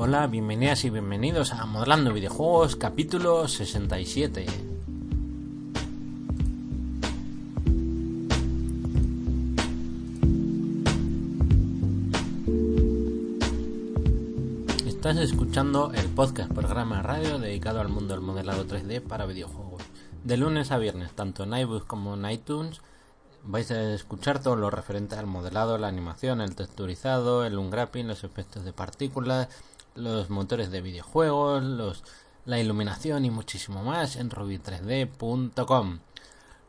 Hola, bienvenidas y bienvenidos a Modelando Videojuegos, capítulo 67. Estás escuchando el podcast programa radio dedicado al mundo del modelado 3D para videojuegos. De lunes a viernes, tanto en iBooks como en iTunes, vais a escuchar todo lo referente al modelado, la animación, el texturizado, el unwrapping, los efectos de partículas, los motores de videojuegos, los, la iluminación y muchísimo más en ruby3d.com.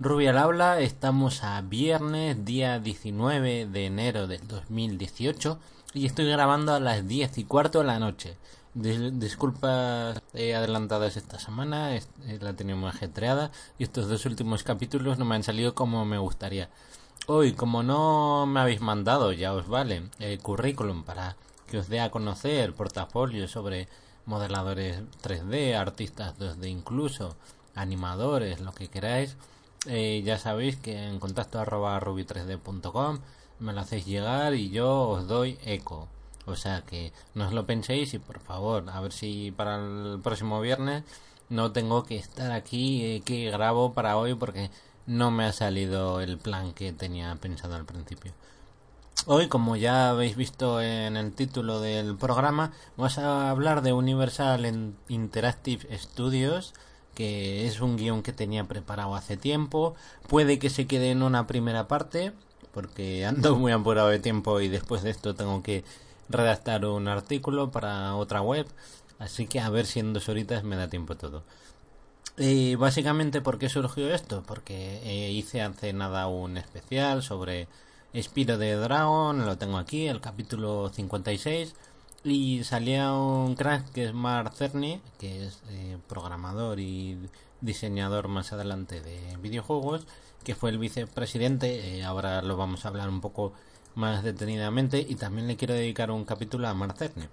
Ruby al habla, estamos a viernes, día 19 de enero del 2018 y estoy grabando a las 10 y cuarto de la noche. disculpas eh, adelantadas esta semana, eh, la tenía muy ajetreada y estos dos últimos capítulos no me han salido como me gustaría. Hoy, como no me habéis mandado, ya os vale, el currículum para que os dé a conocer portafolios sobre modeladores 3D, artistas 2D incluso, animadores, lo que queráis, eh, ya sabéis que en contacto arroba ruby3d.com me lo hacéis llegar y yo os doy eco. O sea que no os lo penséis y por favor, a ver si para el próximo viernes no tengo que estar aquí eh, que grabo para hoy porque no me ha salido el plan que tenía pensado al principio. Hoy, como ya habéis visto en el título del programa, vamos a hablar de Universal Interactive Studios, que es un guion que tenía preparado hace tiempo. Puede que se quede en una primera parte, porque ando muy apurado de tiempo y después de esto tengo que redactar un artículo para otra web. Así que a ver si en dos horitas me da tiempo todo. Y básicamente, ¿por qué surgió esto? Porque eh, hice hace nada un especial sobre Espiro de Dragon, lo tengo aquí, el capítulo 56. Y salía un crack que es Mark Cerny, que es eh, programador y diseñador más adelante de videojuegos que fue el vicepresidente. Eh, ahora lo vamos a hablar un poco más detenidamente y también le quiero dedicar un capítulo a Marcerne.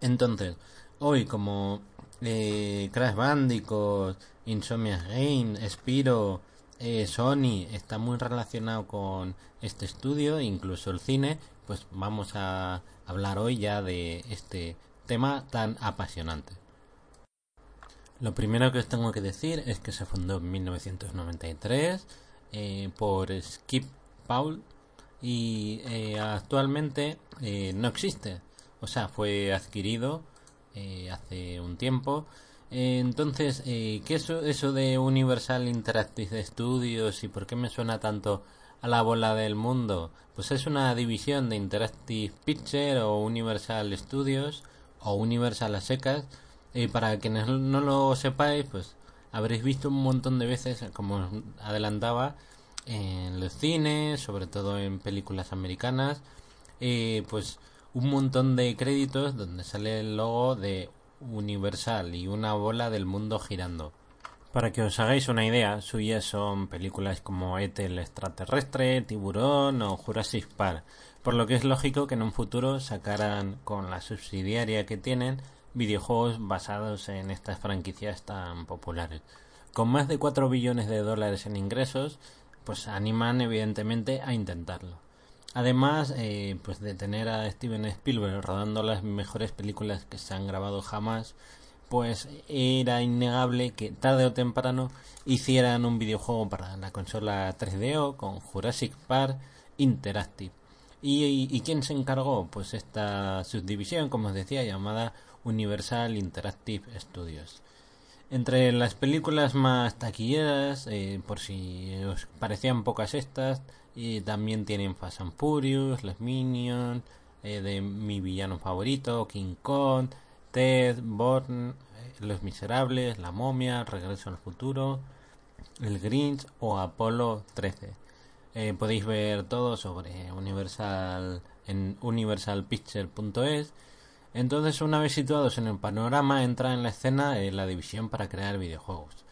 Entonces, hoy como eh, Crash Bandicoot, Insomnia Game, Spiro, eh, Sony está muy relacionado con este estudio, incluso el cine, pues vamos a hablar hoy ya de este tema tan apasionante. Lo primero que os tengo que decir es que se fundó en 1993 eh, por Skip Paul y eh, actualmente no existe. O sea, fue adquirido hace un tiempo. Entonces, ¿qué es eso de Universal Interactive Studios y por qué me suena tanto a la bola del mundo? Pues es una división de Interactive Picture o Universal Studios o Universal a secas. Y para quienes no lo sepáis, pues habréis visto un montón de veces, como adelantaba, en los cines, sobre todo en películas americanas, eh, pues un montón de créditos donde sale el logo de Universal y una bola del mundo girando. Para que os hagáis una idea, suyas son películas como Ethel el extraterrestre, Tiburón o Jurassic Park, por lo que es lógico que en un futuro sacaran con la subsidiaria que tienen videojuegos basados en estas franquicias tan populares. Con más de 4 billones de dólares en ingresos, pues animan evidentemente a intentarlo. Además, eh, pues de tener a Steven Spielberg rodando las mejores películas que se han grabado jamás, pues era innegable que tarde o temprano hicieran un videojuego para la consola 3DO con Jurassic Park Interactive. ¿Y, quién se encargó? Pues esta subdivisión, como os decía, llamada Universal Interactive Studios. Entre las películas más taquilleras, eh, por si os parecían pocas estas, y también tienen Fast and Furious, Los Minions, eh, de mi villano favorito, King Kong, Ted, Born, eh, Los Miserables, La Momia, Regreso al Futuro, El Grinch o Apolo 13. podéis ver todo sobre Universal en universalpicture.es entonces, una vez situados en el panorama, entra en la escena eh, la división para crear videojuegos.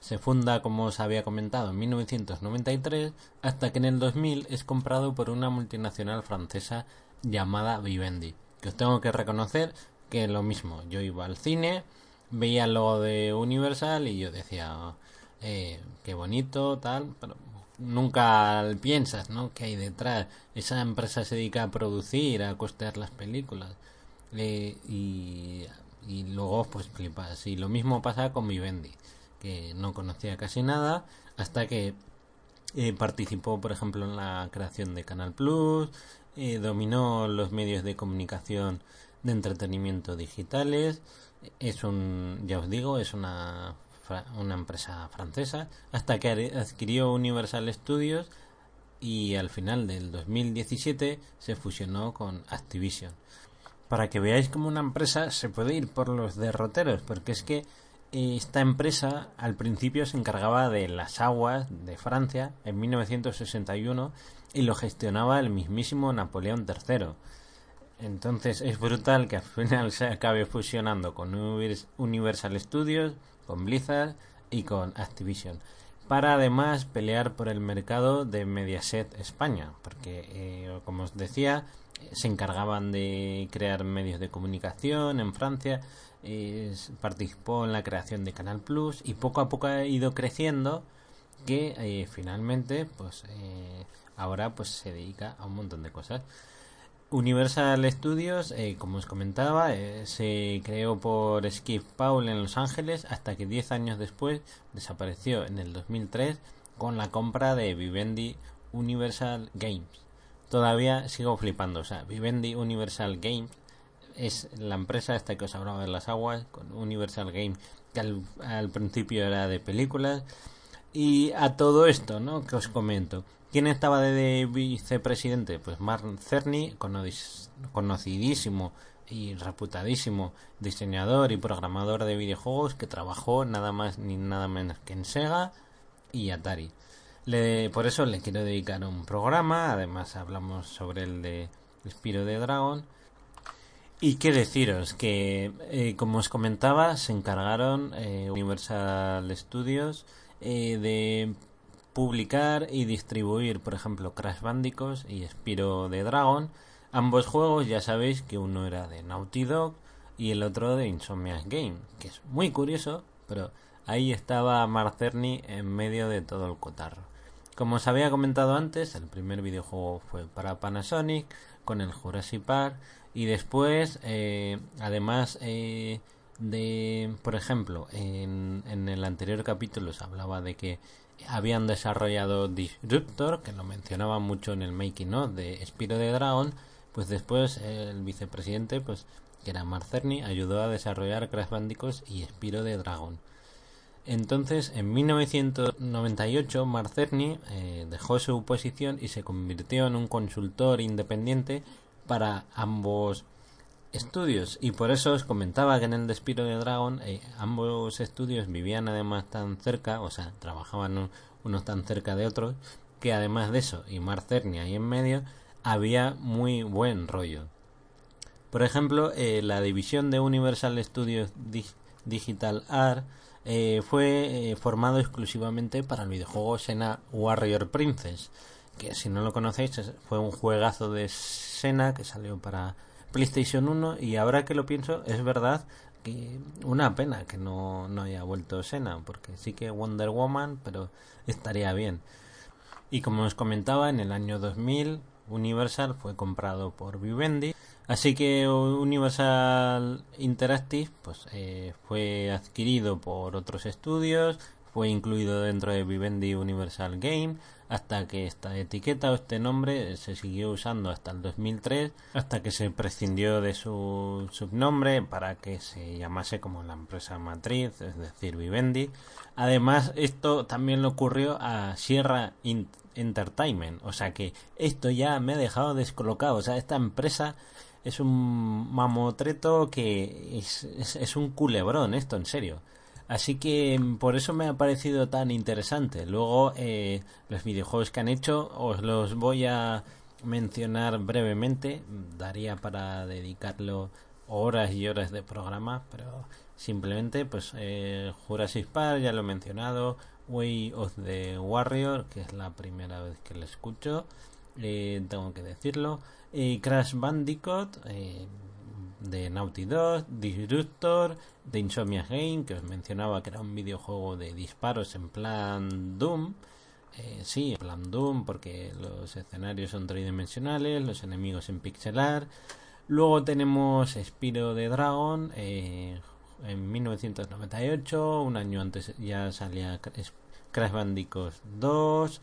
Se funda, como os había comentado, en 1993, hasta que en el 2000 es comprado por una multinacional francesa llamada Vivendi. Que os tengo que reconocer que lo mismo. Yo iba al cine, veía logo de Universal y yo decía, eh, qué bonito, tal, pero nunca piensas, ¿no? Que hay detrás. Esa empresa se dedica a producir, a costear las películas Eh, y, y luego pues flipas. Y lo mismo pasa con Vivendi, que no conocía casi nada hasta que eh, participó, por ejemplo, en la creación de Canal Plus, eh, dominó los medios de comunicación de entretenimiento digitales. Es un, ya os digo, es una, una empresa francesa, hasta que adquirió Universal Studios y al final del 2017 se fusionó con Activision. Para que veáis cómo una empresa se puede ir por los derroteros, porque es que esta empresa al principio se encargaba de las aguas de Francia en 1961 y lo gestionaba el mismísimo Napoleón III. Entonces es brutal que al final se acabe fusionando con Universal Studios, con Blizzard y con Activision. Para además pelear por el mercado de Mediaset España, porque eh, como os decía, se encargaban de crear medios de comunicación en Francia participó en la creación de Canal Plus y poco a poco ha ido creciendo que eh, finalmente pues eh, ahora pues se dedica a un montón de cosas. Universal Studios eh, como os comentaba se creó por Skip Paul en Los Ángeles hasta que 10 años después desapareció en el 2003 con la compra de Vivendi Universal Games. Todavía sigo flipando o sea Vivendi Universal Games es la empresa esta que os hablaba de las aguas, con Universal Game, que al, principio era de películas. Y a todo esto, ¿no? Que os comento. ¿Quién estaba de, vicepresidente? Pues Mark Cerny, conocidísimo y reputadísimo diseñador y programador de videojuegos que trabajó nada más ni nada menos que en Sega y Atari. Le, por eso le quiero dedicar un programa, además hablamos sobre el de Spiro de Dragon y qué deciros, que eh, como os comentaba, se encargaron eh, Universal Studios eh, de publicar y distribuir, por ejemplo, Crash Bandicoot y Spiro de Dragon. Ambos juegos ya sabéis que uno era de Naughty Dog y el otro de Insomniac Game, que es muy curioso, pero ahí estaba Marcerni en medio de todo el cotarro. Como os había comentado antes, el primer videojuego fue para Panasonic con el Jurassic Park y después, eh, además eh, de, por ejemplo, en, en el anterior capítulo se hablaba de que habían desarrollado Disruptor, que lo mencionaba mucho en el making of de Spiro de Dragon, pues después el vicepresidente, pues que era Marcerni, ayudó a desarrollar Crash Bandicoot y Spiro de Dragon. Entonces, en 1998, Marcerni eh, dejó su posición y se convirtió en un consultor independiente para ambos estudios y por eso os comentaba que en el Despiro de Dragon eh, ambos estudios vivían además tan cerca, o sea, trabajaban unos tan cerca de otros, que además de eso y Mar ahí en medio había muy buen rollo. Por ejemplo, eh, la división de Universal Studios Digital Art eh, fue formado exclusivamente para el videojuego Sena Warrior Princess, que si no lo conocéis fue un juegazo de Sena que salió para PlayStation 1 y ahora que lo pienso es verdad que una pena que no, no haya vuelto Sena porque sí que Wonder Woman pero estaría bien. Y como os comentaba en el año 2000 Universal fue comprado por Vivendi así que Universal Interactive pues eh, fue adquirido por otros estudios fue incluido dentro de Vivendi Universal Game hasta que esta etiqueta o este nombre se siguió usando hasta el 2003 hasta que se prescindió de su subnombre para que se llamase como la empresa matriz es decir Vivendi. Además esto también le ocurrió a Sierra Entertainment o sea que esto ya me ha dejado descolocado. O sea esta empresa es un mamotreto que es, es un culebrón esto en serio Así que mm, por eso me ha parecido tan interesante. Luego, eh, los videojuegos que han hecho os los voy a mencionar brevemente. Daría para dedicarlo horas y horas de programa, pero simplemente, pues, eh, Jurassic Park, ya lo he mencionado. Way of the Warrior, que es la primera vez que lo escucho, eh, tengo que decirlo. Crash Bandicoot, eh, de Naughty Dog, Disruptor, de Insomnia Game, que os mencionaba que era un videojuego de disparos en plan Doom. Eh, sí, en plan Doom, porque los escenarios son tridimensionales, los enemigos en pixelar. Luego tenemos Spiro de Dragon eh, en 1998, un año antes ya salía Crash Bandicoot 2,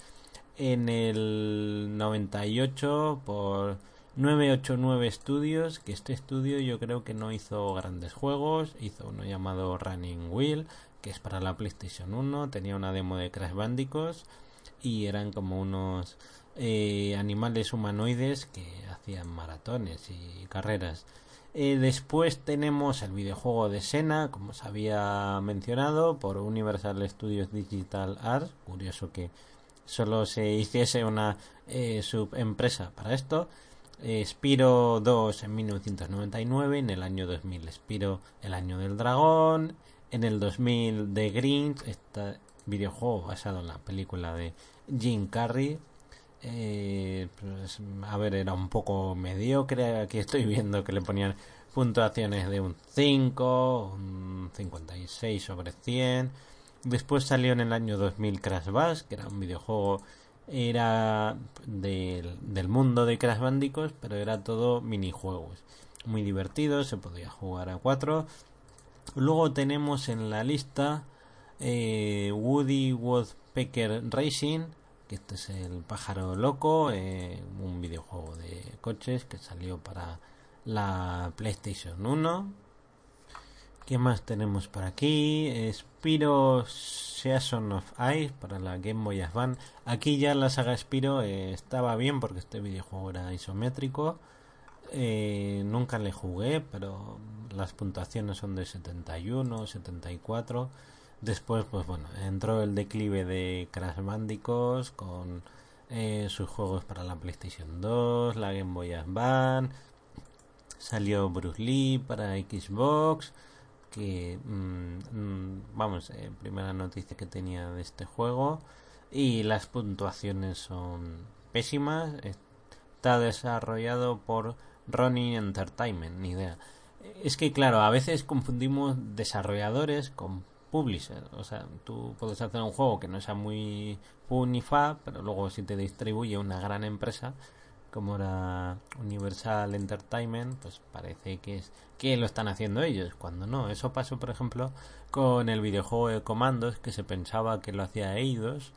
en el 98 por 989 Studios, que este estudio yo creo que no hizo grandes juegos, hizo uno llamado Running Wheel, que es para la PlayStation 1, tenía una demo de Crash Bandicoot y eran como unos eh, animales humanoides que hacían maratones y carreras. Eh, después tenemos el videojuego de Sena, como se había mencionado, por Universal Studios Digital Arts. Curioso que solo se hiciese una eh, subempresa para esto. Spiro 2 en 1999, en el año 2000 Spiro el año del dragón, en el 2000 The Grinch, este videojuego basado en la película de Jim Carrey. Eh, pues, a ver, era un poco mediocre. Aquí estoy viendo que le ponían puntuaciones de un 5, un 56 sobre 100. Después salió en el año 2000 Crash Bash, que era un videojuego era del, del mundo de Crash Bandicoot, pero era todo minijuegos. Muy divertido, se podía jugar a 4. Luego tenemos en la lista eh, Woody Woodpecker Racing, que este es el pájaro loco, eh, un videojuego de coches que salió para la PlayStation 1. ¿Qué más tenemos por aquí? Spiro Season of Ice para la Game Boy Advance. Aquí ya la saga Spiro eh, estaba bien porque este videojuego era isométrico. Eh, nunca le jugué, pero las puntuaciones son de 71, 74. Después, pues bueno, entró el declive de Crash Bandicoot con eh, sus juegos para la PlayStation 2, la Game Boy Advance. Salió Bruce Lee para Xbox que mm, mm, vamos eh, primera noticia que tenía de este juego y las puntuaciones son pésimas está desarrollado por Ronin Entertainment ni idea. Es que claro a veces confundimos desarrolladores con publishers o sea tú puedes hacer un juego que no sea muy fun pero luego si te distribuye una gran empresa como era Universal Entertainment, pues parece que es que lo están haciendo ellos, cuando no. Eso pasó, por ejemplo, con el videojuego de comandos, que se pensaba que lo hacía Eidos,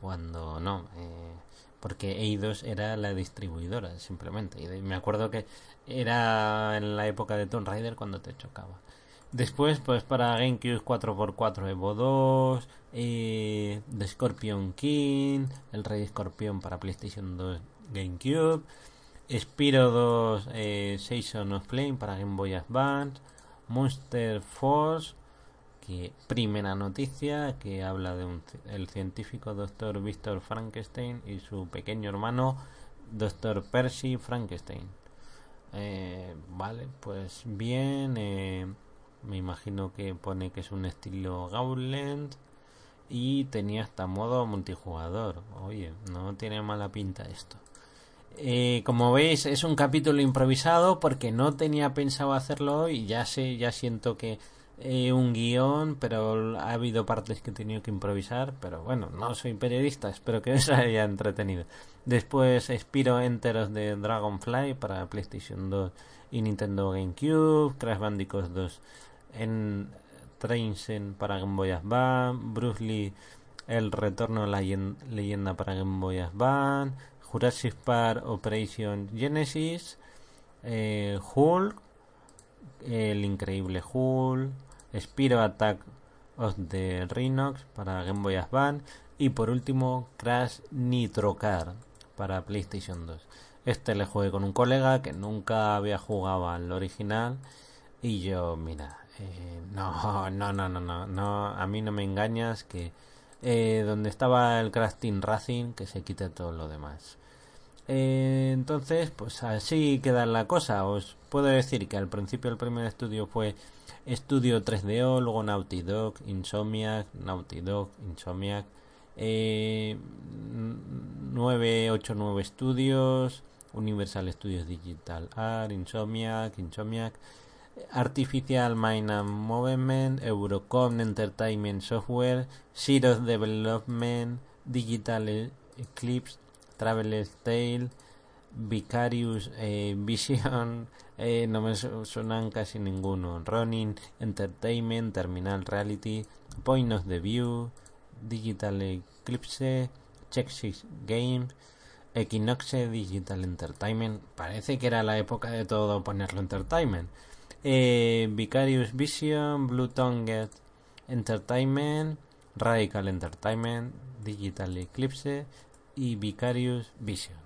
cuando no. Eh, porque Eidos era la distribuidora, simplemente. Y me acuerdo que era en la época de Tomb Raider cuando te chocaba. Después, pues para GameCube 4x4 Evo 2, eh, The Scorpion King, el Rey Escorpión para PlayStation 2 GameCube, Spiro 2 eh, Season of Flame para Game Boy Advance, Monster Force, que primera noticia que habla de un, el científico Dr. Victor Frankenstein y su pequeño hermano Dr. Percy Frankenstein. Eh, vale, pues bien, eh, me imagino que pone que es un estilo Gauntlet y tenía hasta modo multijugador. Oye, no tiene mala pinta esto. Eh, como veis es un capítulo improvisado porque no tenía pensado hacerlo y ya sé, ya siento que eh, un guion, pero ha habido partes que he tenido que improvisar, pero bueno, no soy periodista, espero que os haya entretenido. Después Spiro Enteros de Dragonfly para PlayStation 2 y Nintendo GameCube, Crash Bandicoot 2 en Trainsen para Game Boy Advance, Bruce Lee El Retorno a la Leyenda para Game Boy Advance, Jurassic Park Operation Genesis, eh, Hulk, el increíble Hulk, Spiro Attack of the Rhinox para Game Boy Advance y por último Crash Nitro Car para PlayStation 2. Este le jugué con un colega que nunca había jugado al original y yo, mira, eh, no, no, no, no, no, no, a mí no me engañas que eh, donde estaba el Crash Team Racing que se quite todo lo demás. Entonces, pues así queda la cosa. Os puedo decir que al principio el primer estudio fue Estudio 3DO, luego Naughty Dog, Insomniac, Naughty Dog, Insomniac, eh, 989 Studios, Universal Studios Digital Art, Insomniac, Insomniac, Artificial Mind and Movement, Eurocom Entertainment Software, Zero Development, Digital Eclipse, Traveler's Tale, Vicarious eh, Vision, eh, no me suenan casi ninguno. Ronin Entertainment, Terminal Reality, Point of the View, Digital Eclipse, Check Games, Equinoxe Digital Entertainment. Parece que era la época de todo ponerlo Entertainment. Eh, Vicarious Vision, Blue Tongue Entertainment, Radical Entertainment, Digital Eclipse y Vicarious Vision.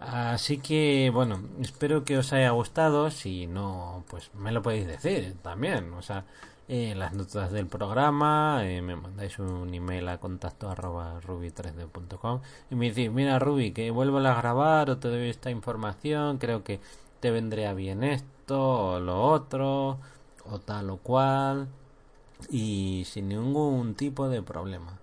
Así que bueno, espero que os haya gustado. Si no, pues me lo podéis decir también. O sea, en las notas del programa, eh, me mandáis un email a contacto arroba ruby3d.com y me decís, mira Ruby, que vuelvo a grabar o te doy esta información, creo que te vendría bien esto o lo otro o tal o cual y sin ningún tipo de problema.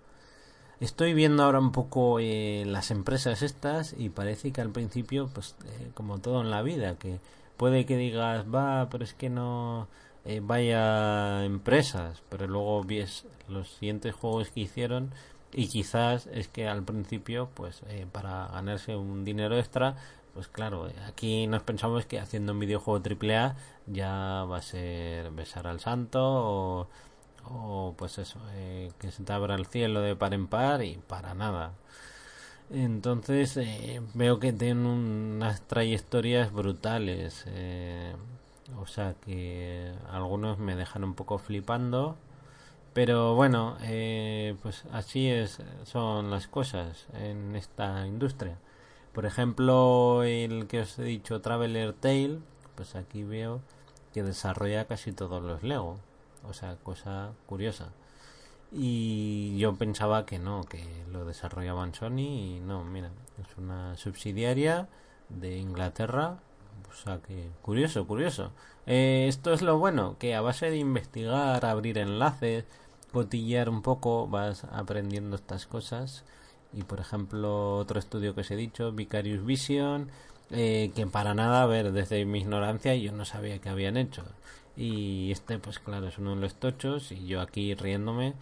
Estoy viendo ahora un poco eh, las empresas estas y parece que al principio, pues eh, como todo en la vida, que puede que digas, va, pero es que no eh, vaya empresas, pero luego ves los siguientes juegos que hicieron y quizás es que al principio, pues para ganarse un dinero extra, pues claro, aquí nos pensamos que haciendo un videojuego AAA ya va a ser besar al santo o o pues eso, eh, que se te abra el cielo de par en par y para nada. Entonces eh, veo que tienen unas trayectorias brutales, eh, o sea que algunos me dejan un poco flipando, pero bueno, pues así es, son las cosas en esta industria. Por ejemplo, el que os he dicho Traveler Tale, pues aquí veo que desarrolla casi todos los Lego o sea, cosa curiosa. Y yo pensaba que no, que lo desarrollaban Sony y no, mira, es una subsidiaria de Inglaterra. O sea que, curioso, curioso. Eh, esto es lo bueno, que a base de investigar, abrir enlaces, cotillear un poco, vas aprendiendo estas cosas. Y por ejemplo, otro estudio que os he dicho, Vicarious Vision, eh, que para nada, a ver, desde mi ignorancia yo no sabía que habían hecho. Y este, pues claro, es uno de los tochos y yo aquí riéndome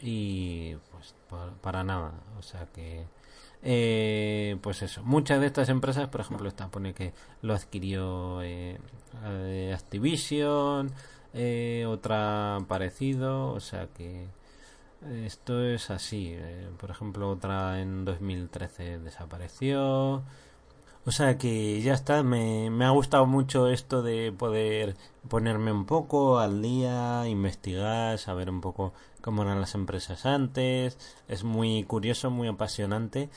y pues para nada. O sea que, eh, pues eso. Muchas de estas empresas, por ejemplo, esta pone que lo adquirió eh, Activision, eh, otra parecido, o sea que esto es así. por ejemplo, otra en 2013 desapareció. O sea que ya está, me, me ha gustado mucho esto de poder ponerme un poco al día, investigar, saber un poco cómo eran las empresas antes. Es muy curioso, muy apasionante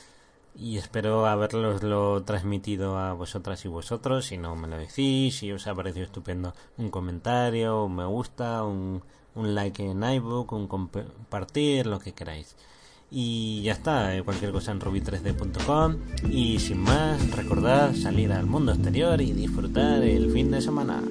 y espero haberloslo transmitido a vosotras y vosotros. Si no me lo decís, si os ha parecido estupendo, un comentario, un me gusta, un, un like en iBook, un compartir, lo que queráis. Y ya está, eh, cualquier cosa en ruby3d.com. Y sin más, recordad salir al mundo exterior y disfrutar el fin de semana.